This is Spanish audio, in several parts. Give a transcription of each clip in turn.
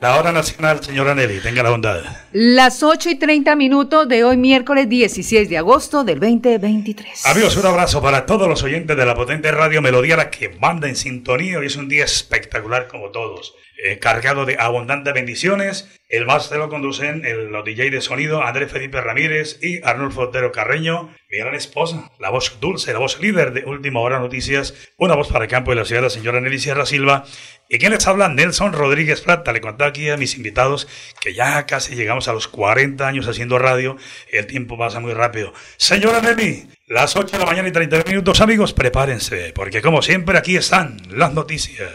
la hora nacional, señora Nelly, tenga la bondad. Las 8 y 30 minutos de hoy, miércoles 16 de agosto del 2023. Amigos, un abrazo para todos los oyentes de la potente radio Melodía, la que manda en sintonía. Hoy es un día espectacular como todos, eh, cargado de abundantes bendiciones. El máster lo conducen el, los DJ de sonido Andrés Felipe Ramírez y Arnulfo Otero Carreño, mi gran esposa, la voz dulce, la voz líder de Última Hora Noticias, una voz para el campo de la ciudad, la señora Nelly Sierra Silva. ¿Y quién les habla? Nelson Rodríguez Plata. Le contaba aquí a mis invitados que ya casi llegamos a los 40 años haciendo radio. El tiempo pasa muy rápido. Señora Nelly, las 8 de la mañana y 30 minutos, amigos, prepárense, porque como siempre aquí están las noticias.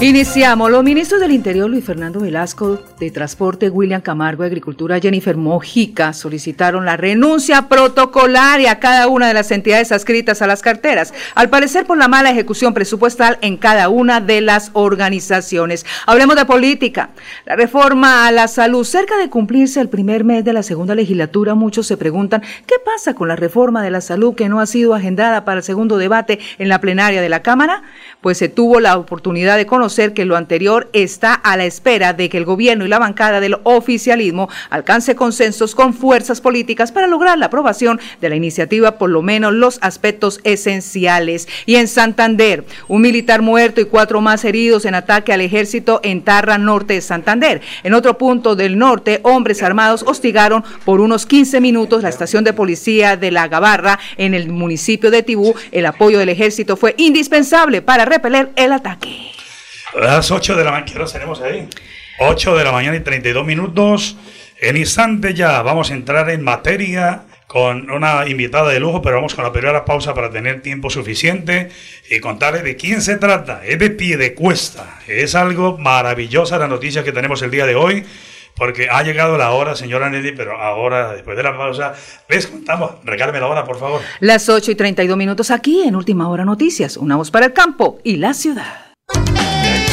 Iniciamos. Los ministros del Interior, Luis Fernando Velasco, de Transporte, William Camargo, Agricultura, Jennifer Mojica, solicitaron la renuncia protocolaria a cada una de las entidades adscritas a las carteras, al parecer por la mala ejecución presupuestal en cada una de las organizaciones. Hablemos de política. La reforma a la salud, cerca de cumplirse el primer mes de la segunda legislatura, muchos se preguntan qué pasa con la reforma de la salud que no ha sido agendada para el segundo debate en la plenaria de la Cámara, pues se tuvo la oportunidad de conocer que lo anterior está a la espera de que el gobierno y la bancada del oficialismo alcance consensos con fuerzas políticas para lograr la aprobación de la iniciativa, por lo menos los aspectos esenciales. Y en Santander, un militar muerto y cuatro más heridos en ataque al ejército en Tarra Norte de Santander. En otro punto del norte, hombres armados hostigaron por unos 15 minutos la estación de policía de La Gabarra en el municipio de Tibú. El apoyo del ejército fue indispensable para repeler el ataque. Las 8 de la mañana, ¿qué hora ahí? 8 de la mañana y 32 minutos. En instante ya vamos a entrar en materia con una invitada de lujo, pero vamos con la primera pausa para tener tiempo suficiente y contarles de quién se trata. Es de pie de cuesta. Es algo maravillosa la noticia que tenemos el día de hoy, porque ha llegado la hora, señora Nelly, pero ahora, después de la pausa, les contamos. Regáleme la hora, por favor. Las 8 y 32 minutos aquí en Última Hora Noticias. Una voz para el campo y la ciudad.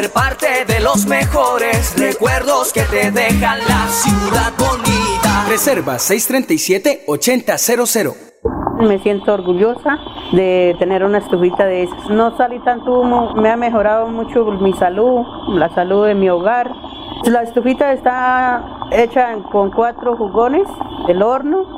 Ser parte de los mejores recuerdos que te dejan la ciudad bonita. Reserva 637-8000. Me siento orgullosa de tener una estufita de esas. No salí tanto humo, me ha mejorado mucho mi salud, la salud de mi hogar. La estufita está hecha con cuatro jugones, el horno,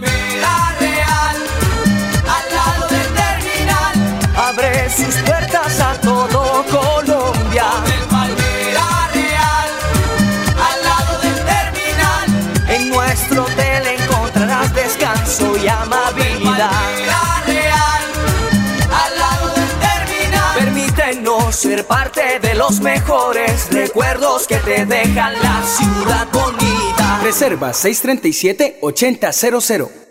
parte de los mejores recuerdos que te dejan la ciudad bonita. Reserva 637-8000.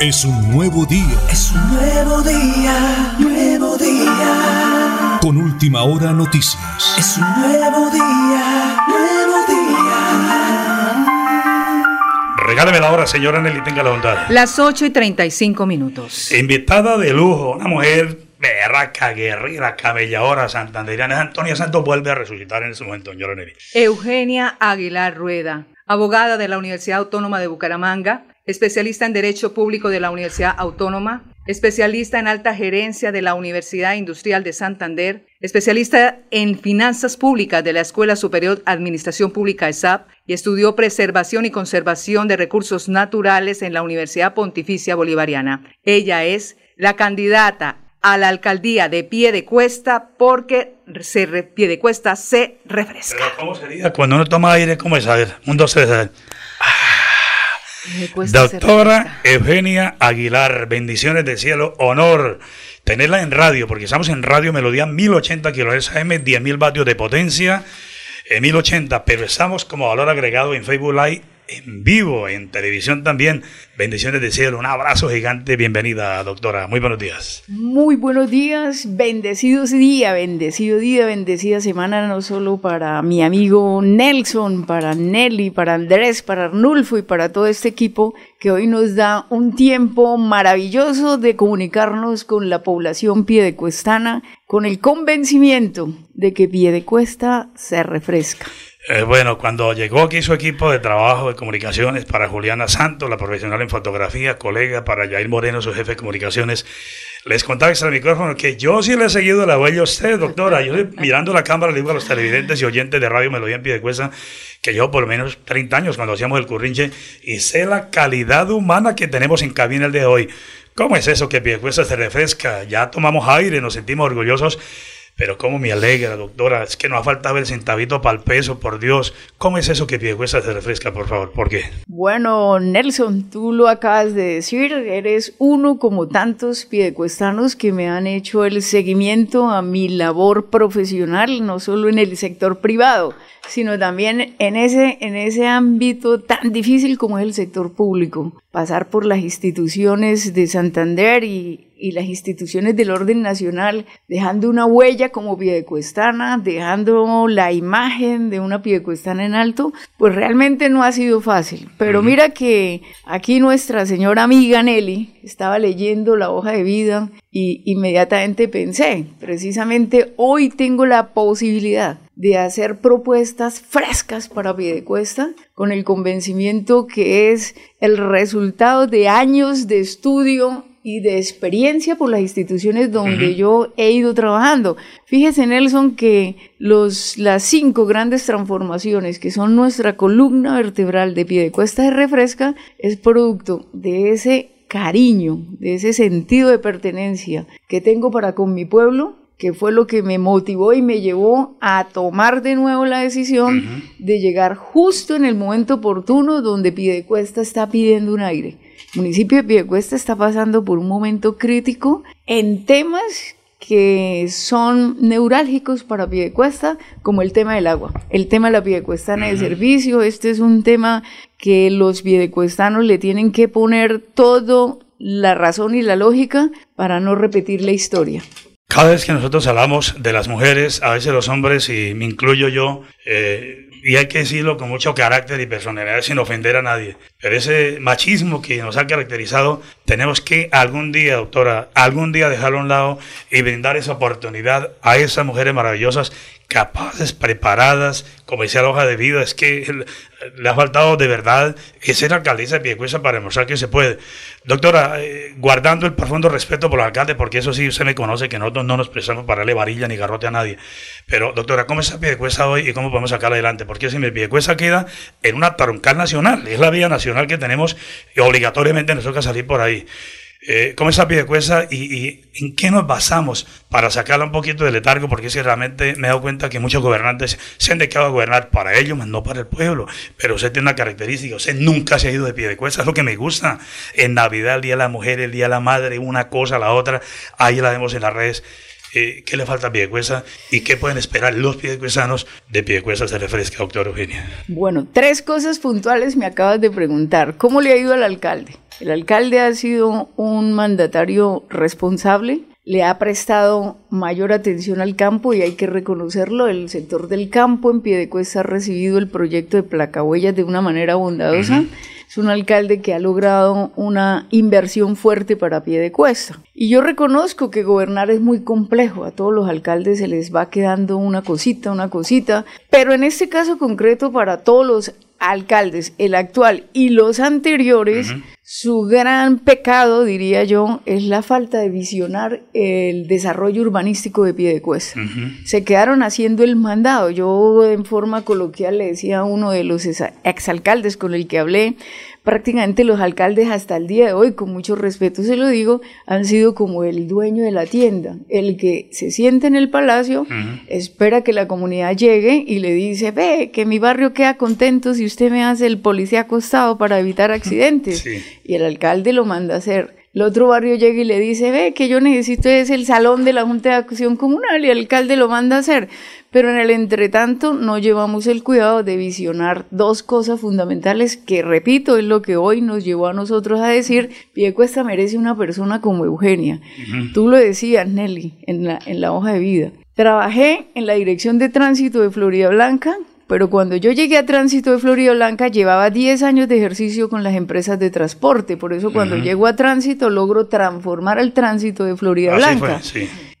Es un nuevo día. Es un nuevo día, nuevo día. Con última hora noticias. Es un nuevo día, nuevo día. Regáleme la hora, señora Nelly, tenga la bondad. Las 8 y 35 minutos. Invitada de lujo, una mujer berraca, guerrera, camelladora, santanderiana. Antonia Santos vuelve a resucitar en ese momento, señora Nelly. Eugenia Aguilar Rueda, abogada de la Universidad Autónoma de Bucaramanga, especialista en Derecho Público de la Universidad Autónoma, especialista en alta gerencia de la Universidad Industrial de Santander, especialista en finanzas públicas de la Escuela Superior Administración Pública ESAP y estudió preservación y conservación de recursos naturales en la Universidad Pontificia Bolivariana. Ella es la candidata a la alcaldía de Pie de Cuesta porque se re, Pie de Cuesta se refresca. Pero ¿cómo sería? Cuando uno toma aire, ¿cómo es? A ver, un, dos, tres. Doctora Eugenia Aguilar, bendiciones del cielo, honor tenerla en radio, porque estamos en radio Melodía 1080 kHz AM, 10.000 vatios de potencia, en 1080, pero estamos como valor agregado en Facebook Live en vivo, en televisión también. Bendiciones del cielo, un abrazo gigante, bienvenida doctora, muy buenos días. Muy buenos días, bendecidos día, bendecido día, bendecida semana, no solo para mi amigo Nelson, para Nelly, para Andrés, para Arnulfo y para todo este equipo que hoy nos da un tiempo maravilloso de comunicarnos con la población piedecuestana, con el convencimiento de que Piedecuesta se refresca. Eh, bueno, cuando llegó aquí su equipo de trabajo de comunicaciones para Juliana Santos, la profesional en fotografía, colega para Yair Moreno, su jefe de comunicaciones, les contaba extra el micrófono que yo sí le he seguido la huella a usted, doctora. Yo mirando la cámara le digo a los televidentes y oyentes de Radio Melodía en Piedecuesta que yo por lo menos 30 años cuando hacíamos el currinche y sé la calidad humana que tenemos en cabina el de hoy. ¿Cómo es eso que Piedecuesta se refresca? Ya tomamos aire, nos sentimos orgullosos pero cómo me alegra, doctora, es que no ha faltado el centavito para el peso, por Dios. ¿Cómo es eso que Piedecuesta se refresca, por favor? ¿Por qué? Bueno, Nelson, tú lo acabas de decir, eres uno como tantos piedecuestanos que me han hecho el seguimiento a mi labor profesional, no solo en el sector privado, sino también en ese, en ese ámbito tan difícil como es el sector público. Pasar por las instituciones de Santander y, y las instituciones del orden nacional, dejando una huella como piedecuestana, dejando la imagen de una piedecuestana en alto, pues realmente no ha sido fácil. Pero mira que aquí nuestra señora amiga Nelly estaba leyendo la hoja de vida y inmediatamente pensé, precisamente hoy tengo la posibilidad de hacer propuestas frescas para Piedecuesta con el convencimiento que es el resultado de años de estudio y de experiencia por las instituciones donde yo he ido trabajando. Fíjese, Nelson, que los, las cinco grandes transformaciones que son nuestra columna vertebral de Piedecuesta de Refresca es producto de ese cariño, de ese sentido de pertenencia que tengo para con mi pueblo, que fue lo que me motivó y me llevó a tomar de nuevo la decisión de llegar justo en el momento oportuno donde Piedecuesta está pidiendo un aire. El municipio de Piedecuesta está pasando por un momento crítico en temas que son neurálgicos para Piedecuesta, como el tema del agua, el tema de la piedecuestana de servicio. Este es un tema que los piedecuestanos le tienen que poner todo la razón y la lógica para no repetir la historia. Cada vez que nosotros hablamos de las mujeres, a veces los hombres, y me incluyo yo, eh, y hay que decirlo con mucho carácter y personalidad sin ofender a nadie, pero ese machismo que nos ha caracterizado, tenemos que algún día, doctora, algún día dejarlo a un lado y brindar esa oportunidad a esas mujeres maravillosas capaces, preparadas, como decía la hoja de vida, es que le ha faltado de verdad ser alcaldesa de Piedecuesta para demostrar que se puede. Doctora, eh, guardando el profundo respeto por el alcalde, porque eso sí usted me conoce, que nosotros no nos prestamos para darle varilla ni garrote a nadie. Pero, doctora, ¿cómo está Piedecuesta hoy y cómo podemos sacarla adelante? Porque si mi Piedecuesta queda en una troncal nacional, es la vía nacional que tenemos y obligatoriamente nos toca salir por ahí. Eh, ¿Cómo está Piedecuesta y, y en qué nos basamos para sacarla un poquito de letargo? Porque es que realmente me he dado cuenta que muchos gobernantes se han dedicado a gobernar para ellos, no para el pueblo. Pero usted tiene una característica, usted nunca se ha ido de Piedecuesta, es lo que me gusta. En Navidad, el Día de la Mujer, el Día de la Madre, una cosa, la otra, ahí la vemos en las redes. Eh, ¿Qué le falta a Piedecuesta y qué pueden esperar los piedecuestanos de Piedecuesta se refresca, doctor Eugenia? Bueno, tres cosas puntuales me acabas de preguntar. ¿Cómo le ha ido al alcalde? El alcalde ha sido un mandatario responsable, le ha prestado mayor atención al campo y hay que reconocerlo. El sector del campo en Piedecuesta ha recibido el proyecto de placahuellas de una manera bondadosa. Es un alcalde que ha logrado una inversión fuerte para Piedecuesta. Y yo reconozco que gobernar es muy complejo. A todos los alcaldes se les va quedando una cosita, una cosita. Pero en este caso concreto, para todos los alcaldes, el actual y los anteriores, su gran pecado, diría yo, es la falta de visionar el desarrollo urbanístico de Piedecuesta. Se quedaron haciendo el mandado. Yo en forma coloquial le decía a uno de los exalcaldes con el que hablé, prácticamente los alcaldes hasta el día de hoy, con mucho respeto se lo digo, han sido como el dueño de la tienda, el que se siente en el palacio, espera que la comunidad llegue y le dice, ve, que mi barrio queda contento si usted me hace el policía acostado para evitar accidentes. Y el alcalde lo manda a hacer. El otro barrio llega y le dice, ve, que yo necesito es el salón de la Junta de Acción Comunal y el alcalde lo manda a hacer. Pero en el entretanto no llevamos el cuidado de visionar dos cosas fundamentales que, repito, es lo que hoy nos llevó a nosotros a decir, Piedecuesta merece una persona como Eugenia. Tú lo decías, Nelly, en la, en la hoja de vida. Trabajé en la Dirección de Tránsito de Florida Blanca, pero cuando yo llegué a Tránsito de Florida Blanca llevaba 10 años de ejercicio con las empresas de transporte, por eso cuando llego a Tránsito logro transformar el tránsito de Florida Blanca.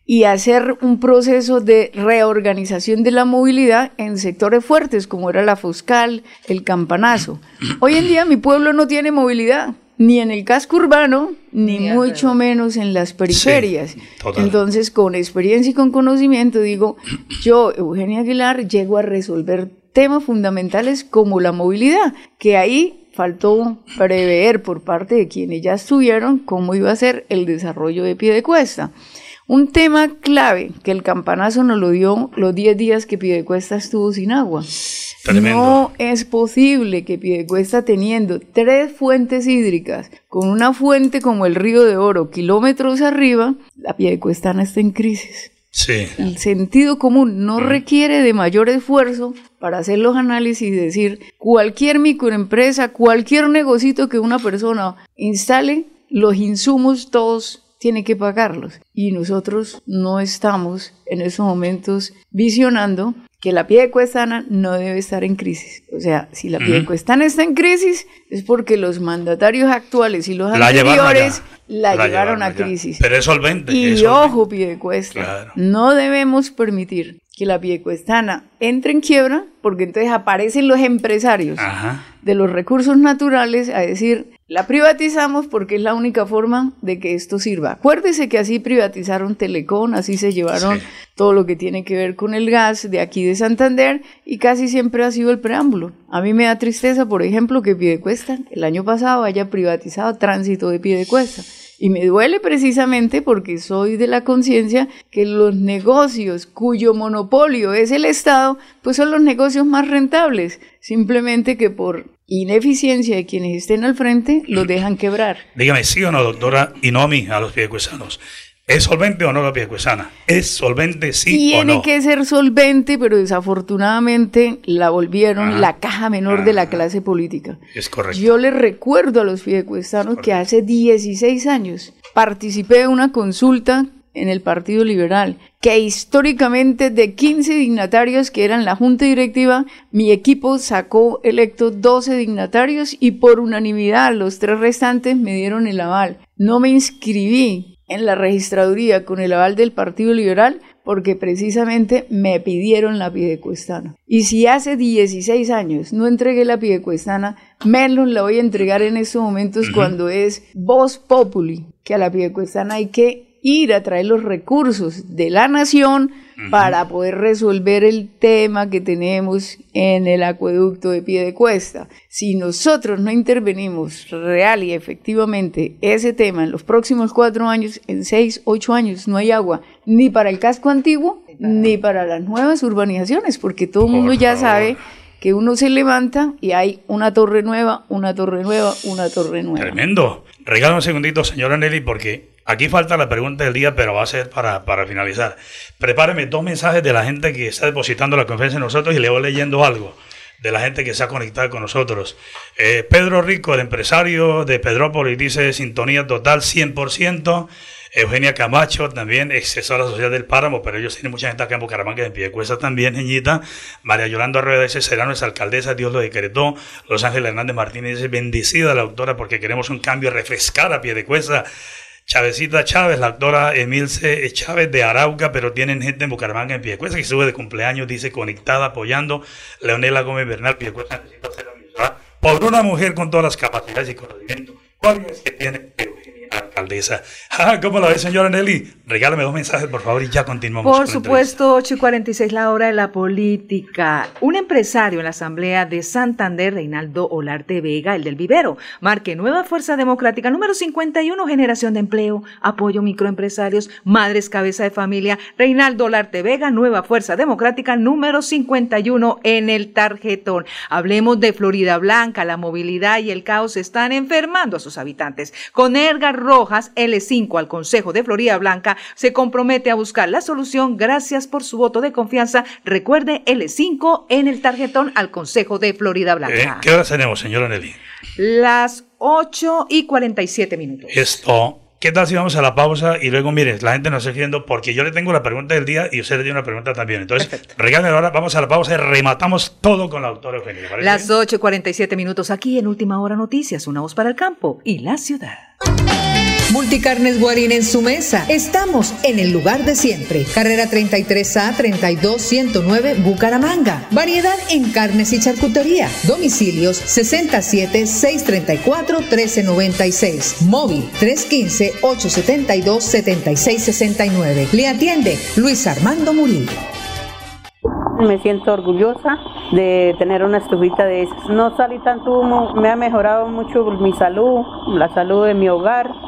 Y hacer un proceso de reorganización de la movilidad en sectores fuertes como era la Foscal, el Campanazo. Hoy en día mi pueblo no tiene movilidad, ni en el casco urbano, ni, mucho menos en las periferias. Entonces, con experiencia y con conocimiento, digo, yo, Eugenia Aguilar, llego a resolver temas fundamentales como la movilidad, que ahí faltó prever por parte de quienes ya estuvieron cómo iba a ser el desarrollo de pie de cuesta. Un tema clave que el campanazo nos lo dio los 10 días que Piedecuesta estuvo sin agua. No es posible que Piedecuesta teniendo tres fuentes hídricas, con una fuente como el Río de Oro, kilómetros arriba, la Piedecuestana está en crisis. Sí. El sentido común no mm. requiere de mayor esfuerzo para hacer los análisis y decir cualquier microempresa, cualquier negocito que una persona instale, los insumos todos tiene que pagarlos. Y nosotros no estamos en esos momentos visionando que la piedecuestana no debe estar en crisis. O sea, si la piedecuestana está en crisis es porque los mandatarios actuales y los anteriores la, llevaron a crisis. Pero es solvente. Y ojo, piedecuesta, no debemos permitir que la piedecuestana entre en quiebra porque entonces aparecen los empresarios de los recursos naturales a decir, la privatizamos porque es la única forma de que esto sirva. Acuérdese que así privatizaron Telecom, así se llevaron todo lo que tiene que ver con el gas de aquí de Santander y casi siempre ha sido el preámbulo. A mí me da tristeza, por ejemplo, que Piedecuesta el año pasado haya privatizado tránsito de Piedecuesta. Y me duele precisamente porque soy de la conciencia que los negocios cuyo monopolio es el Estado, pues son los negocios más rentables. Simplemente que por ineficiencia de quienes estén al frente, los dejan quebrar. Dígame, sí o no, doctora, y no a mí, a los piedecuesanos. ¿Es solvente o no la piedecuesana? ¿Es solvente sí o no? Tiene que ser solvente, pero desafortunadamente la volvieron la caja menor de la clase política. Es correcto. Yo les recuerdo a los piedecuestanos que hace 16 años participé de una consulta en el Partido Liberal, que históricamente de 15 dignatarios que eran la Junta Directiva, mi equipo sacó electo 12 dignatarios y por unanimidad los tres restantes me dieron el aval. No me inscribí en la registraduría con el aval del Partido Liberal porque precisamente me pidieron la pidecuestana. Y si hace 16 años no entregué la pidecuestana, menos la voy a entregar en estos momentos cuando es voz populi, que a la pidecuestana hay que ir a traer los recursos de la nación para poder resolver el tema que tenemos en el acueducto de pie de cuesta. Si nosotros no intervenimos real y efectivamente ese tema en los próximos cuatro años, en seis, ocho años, no hay agua ni para el casco antiguo ni para las nuevas urbanizaciones, porque todo el mundo ya sabe que uno se levanta y hay una torre nueva, una torre nueva, una torre nueva. Tremendo. Regala un segundito, señora Nelly, porque aquí falta la pregunta del día, pero va a ser para, para finalizar. Prepáreme dos mensajes de la gente que está depositando la confianza en nosotros y le voy leyendo algo de la gente que se ha conectado con nosotros. Eh, Pedro Rico, el empresario de Pedrópolis, dice sintonía total 100%. Eugenia Camacho, también excesora social del Páramo, pero ellos tienen mucha gente acá en Bucaramanga, en Piedecuesta también, Geñita. María Yolanda Rueda dice, será nuestra alcaldesa, Dios lo decretó. Los Ángeles Hernández Martínez dice, bendecida la doctora porque queremos un cambio, refrescar a Piedecuesta. Chavecita Chávez, la doctora Emilce Chávez de Arauca, pero tienen gente en Bucaramanga en Piedecuesta que sube de cumpleaños, dice, conectada, apoyando. Leonela Gómez Bernal, Piedecuesta necesita ser por una mujer con todas las capacidades y conocimientos. ¿Cuál es que tiene alcaldesa. Ah, ¿Cómo la ve, señora Nelly? Regálame dos mensajes, por favor, y ya continuamos. Por supuesto, 8 y 46, la hora de la política. Un empresario en la Asamblea de Santander, Reinaldo Olarte Vega, el del vivero, marque Nueva Fuerza Democrática, número 51, generación de empleo, apoyo microempresarios, madres cabeza de familia. Reinaldo Olarte Vega, Nueva Fuerza Democrática, número 51 en el tarjetón. Hablemos de Florida Blanca, la movilidad y el caos están enfermando a sus habitantes. Con Edgar Rojas, L5 al Consejo de Florida Blanca, se compromete a buscar la solución. Gracias por su voto de confianza. Recuerde L5 en el tarjetón al Consejo de Florida Blanca. Eh, ¿Qué hora tenemos, señora Nelly? Las 8 y 47 minutos. Esto. ¿Qué tal si vamos a la pausa y luego, mire, la gente nos está escribiendo porque yo le tengo la pregunta del día y usted le tiene una pregunta también. Entonces, regálame ahora, vamos a la pausa y rematamos todo con la doctora Eugenia. Las 8 y 47 minutos aquí en Última Hora Noticias, una voz para el campo y la ciudad. Multicarnes Guarín en su mesa. Estamos en el lugar de siempre. Carrera 33A 32109 Bucaramanga. Variedad en carnes y charcutería. Domicilios 67 634 1396. Móvil 315 872 7669. Le atiende Luis Armando Murillo. Me siento orgullosa de tener una estufita de esas. No salí tanto humo, me ha mejorado mucho mi salud, la salud de mi hogar.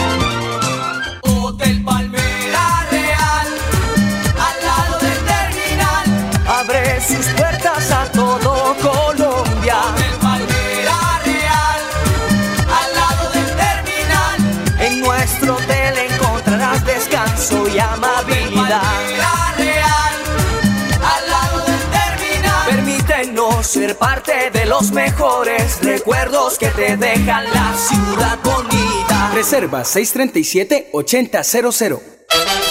Parte de los mejores recuerdos que te dejan la ciudad bonita. Reserva 637-8000.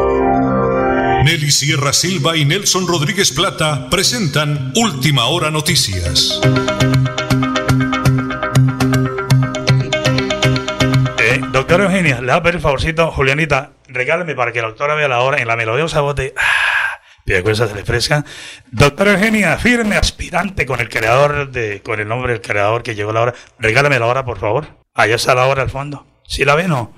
Nelly Sierra Silva y Nelson Rodríguez Plata presentan Última Hora Noticias. Eh, doctora Eugenia, le voy a pedir el favorcito, Julianita, regálame para que la doctora vea la hora en la melodiosa voz de... Ah, se le fresca. Doctora Eugenia, firme aspirante con el creador de, con el nombre del creador que llegó la hora. Regálame la hora, por favor. Allá está la hora al fondo. ¿Sí la ve no?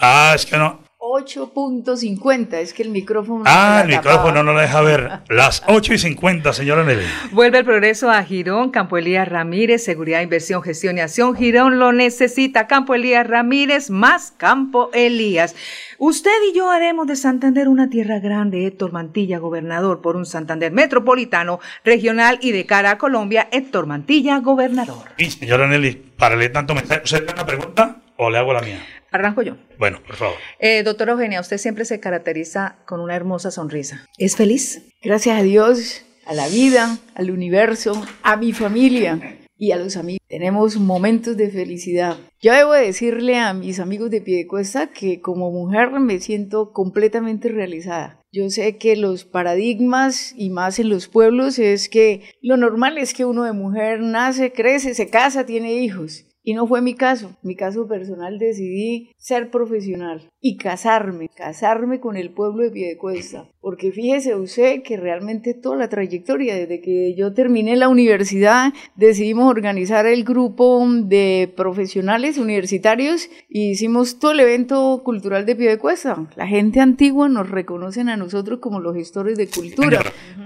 Ah, es que no. 8.50, es que el micrófono... Ah, el micrófono no lo deja ver. Las 8 y 50, señora Nelly. Vuelve el progreso a Girón, Campo Elías Ramírez, Seguridad, Inversión, Gestión y Acción. Girón lo necesita. Campo Elías Ramírez, más Campo Elías. Usted y yo haremos de Santander una tierra grande. Héctor Mantilla, gobernador por un Santander metropolitano, regional y de cara a Colombia. Héctor Mantilla, gobernador. Sí, señora Nelly, para leer tanto mensaje, ¿usted tiene una pregunta o le hago la mía? Arranco yo. Bueno, por favor. Eh, doctora Eugenia, usted siempre se caracteriza con una hermosa sonrisa. ¿Es feliz? Gracias a Dios, a la vida, al universo, a mi familia y a los amigos. Tenemos momentos de felicidad. Yo debo decirle a mis amigos de Piedecuesta que como mujer me siento completamente realizada. Yo sé que los paradigmas y más en los pueblos es que lo normal es que uno de mujer nace, crece, se casa, tiene hijos. Y no fue mi caso. Mi caso personal decidí ser profesional y casarme, casarme con el pueblo de Piedecuesta. Porque fíjese usted que realmente toda la trayectoria, desde que yo terminé la universidad, decidimos organizar el grupo de profesionales universitarios y hicimos todo el evento cultural de Piedecuesta. La gente antigua nos reconocen a nosotros como los gestores de cultura.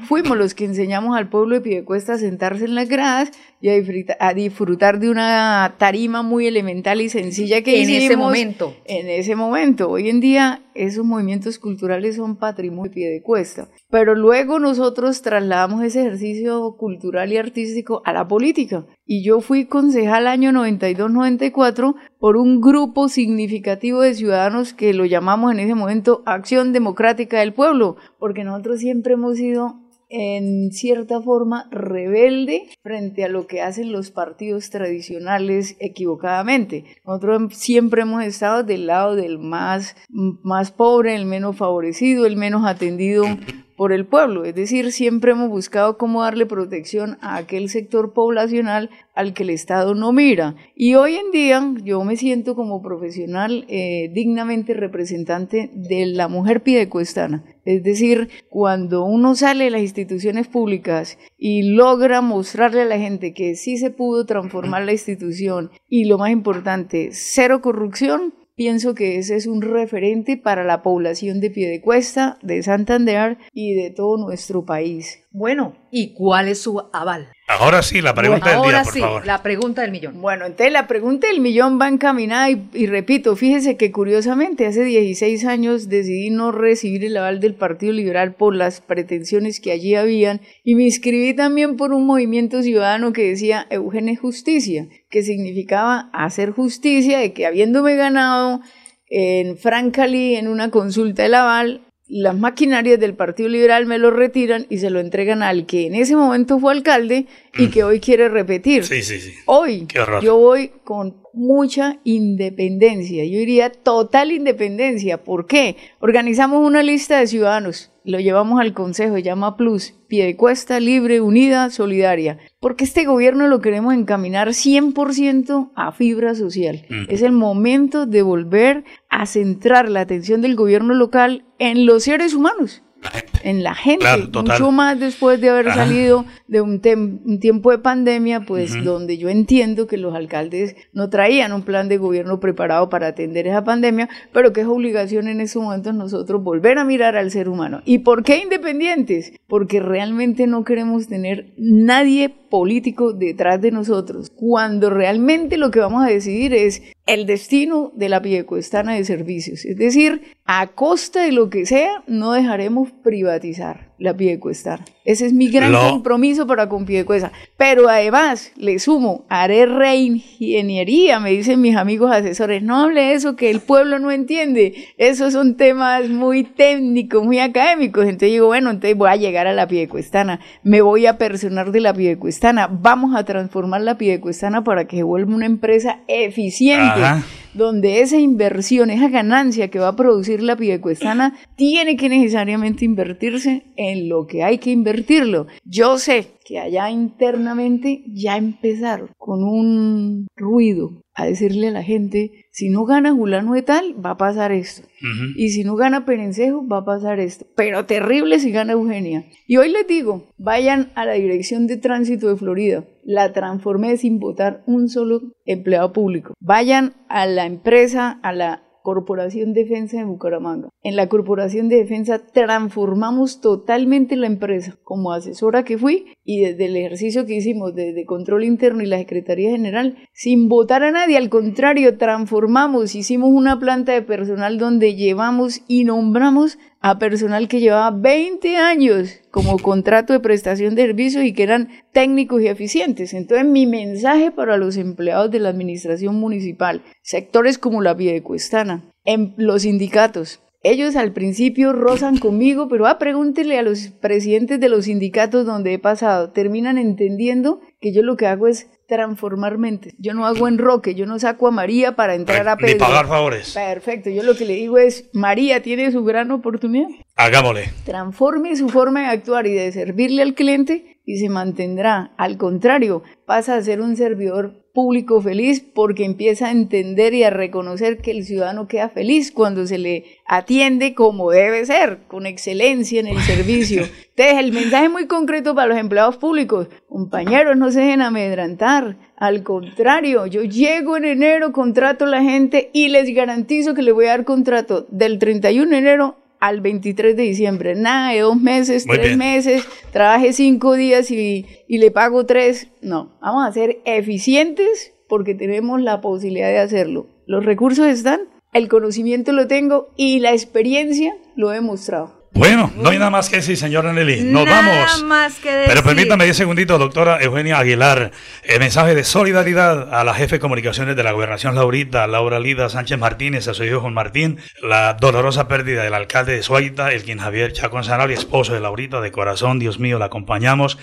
Fuimos los que enseñamos al pueblo de Piedecuesta a sentarse en las gradas y a disfrutar, de una tarima muy elemental y sencilla que en ese momento. En ese momento. Hoy en día esos movimientos culturales son patrimonio pie de cuesta. Pero luego nosotros trasladamos ese ejercicio cultural y artístico a la política. Y yo fui concejal año 92-94 por un grupo significativo de ciudadanos que lo llamamos en ese momento Acción Democrática del Pueblo, porque nosotros siempre hemos sido en cierta forma rebelde frente a lo que hacen los partidos tradicionales equivocadamente. Nosotros siempre hemos estado del lado del más, más pobre, el menos favorecido, el menos atendido por el pueblo, es decir, siempre hemos buscado cómo darle protección a aquel sector poblacional al que el Estado no mira. Y hoy en día yo me siento como profesional eh, dignamente representante de la mujer pidecuestana. Es decir, cuando uno sale de las instituciones públicas y logra mostrarle a la gente que sí se pudo transformar la institución y lo más importante, cero corrupción, Pienso que ese es un referente para la población de Piedecuesta, de Santander y de todo nuestro país. Bueno, ¿y cuál es su aval? Ahora sí, la pregunta del día, por sí, favor. La pregunta del millón. Bueno, entonces la pregunta del millón va encaminada y, y, repito, fíjese que curiosamente hace 16 años decidí no recibir el aval del Partido Liberal por las pretensiones que allí habían y me inscribí también por un movimiento ciudadano que decía Eugene Justicia, que significaba hacer justicia de que habiéndome ganado en Francali en una consulta el aval, las maquinarias del Partido Liberal me lo retiran y se lo entregan al que en ese momento fue alcalde y que hoy quiere repetir. Sí, sí, sí. Hoy yo voy con mucha independencia, yo diría total independencia. ¿Por qué? Organizamos una lista de ciudadanos, lo llevamos al Consejo, se llama Plus, Piedecuesta, Libre, Unida, Solidaria, porque este gobierno lo queremos encaminar 100% a fibra social. Es el momento de volver a centrar la atención del gobierno local en los seres humanos en la gente, mucho más después de haber salido de un, tiempo de pandemia, pues donde yo entiendo que los alcaldes no traían un plan de gobierno preparado para atender esa pandemia, pero que es obligación en estos momentos nosotros volver a mirar al ser humano. ¿Y por qué independientes? Porque realmente no queremos tener nadie político detrás de nosotros, cuando realmente lo que vamos a decidir es el destino de la piedecuestana de servicios. Es decir, a costa de lo que sea, no dejaremos privatizar la Piedecuesta. Ese es mi gran compromiso para con Piedecuesta. Pero además, le sumo, haré reingeniería, me dicen mis amigos asesores. No hable eso que el pueblo no entiende. Esos son temas muy técnicos, muy académicos. Entonces digo, bueno, entonces voy a llegar a la Piedecuestana. Me voy a personar de la Piedecuestana. Vamos a transformar la Piedecuestana para que se vuelva una empresa eficiente donde esa inversión, esa ganancia que va a producir la pidecuestana, tiene que necesariamente invertirse en lo que hay que invertirlo. Yo sé que allá internamente ya empezaron con un ruido a decirle a la gente, si no gana Julano de tal, va a pasar esto. Y si no gana Perencejo, va a pasar esto. Pero terrible si gana Eugenia. Y hoy les digo, vayan a la Dirección de Tránsito de Florida. La transformé sin votar un solo empleado público. Vayan a la empresa, a la Corporación Defensa de Bucaramanga. En la Corporación de Defensa transformamos totalmente la empresa como asesora que fui y desde el ejercicio que hicimos desde control interno y la Secretaría General, sin votar a nadie, al contrario, transformamos, hicimos una planta de personal donde llevamos y nombramos a personal que llevaba 20 años como contrato de prestación de servicios y que eran técnicos y eficientes. Entonces mi mensaje para los empleados de la administración municipal, sectores como la Piedecuestana, en los sindicatos, ellos al principio rozan conmigo, pero ah, pregúntele a los presidentes de los sindicatos donde he pasado, terminan entendiendo que yo lo que hago es transformar mentes. Yo no hago enroque, yo no saco a María para entrar a Pedro. Ni pagar favores. Perfecto, yo lo que le digo es, María tiene su gran oportunidad. Hagámosle. Transforme su forma de actuar y de servirle al cliente y se mantendrá. Al contrario, pasa a ser un servidor público feliz porque empieza a entender y a reconocer que el ciudadano queda feliz cuando se le atiende como debe ser, con excelencia en el servicio. Entonces, el mensaje muy concreto para los empleados públicos, compañeros, no se dejen amedrantar. Al contrario, yo llego en enero, contrato a la gente y les garantizo que le voy a dar contrato del 31 de enero al 23 de diciembre. Nada de dos meses, tres meses, trabaje cinco días y, y le pago tres. No, vamos a ser eficientes porque tenemos la posibilidad de hacerlo. Los recursos están, el conocimiento lo tengo y la experiencia lo he demostrado. Bueno, no hay nada más que decir, señora Nelly. Nos nada vamos. Más que decir. Pero permítame 10 segunditos, doctora Eugenia Aguilar. El mensaje de solidaridad a la jefe de comunicaciones de la gobernación Laurita, Laura Lida Sánchez Martínez, a su hijo Juan Martín, la dolorosa pérdida del alcalde de Suaita, el quien Javier Chacón Sanabria, esposo de Laurita, de corazón, Dios mío, la acompañamos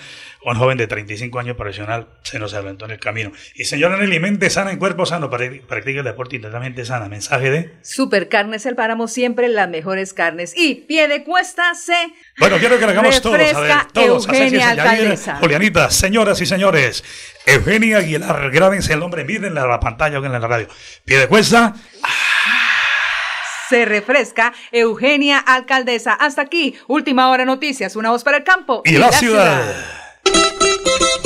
un joven de 35 años profesional se nos adelantó en el camino. Y señora Nelly, mente sana en cuerpo sano, practica el deporte intensamente sana. Mensaje de... Supercarnes El Páramo, siempre las mejores carnes. Y pie de se... Bueno, quiero que lo hagamos todos, a ver, todos. Eugenia Alcaldesa. Julianita, señoras y señores, Eugenia Aguilar, grábense el nombre, miren la pantalla o en la radio. Pie de cuesta... se refresca Eugenia Alcaldesa. Hasta aquí, última hora noticias, una voz para el campo y, la, ciudad.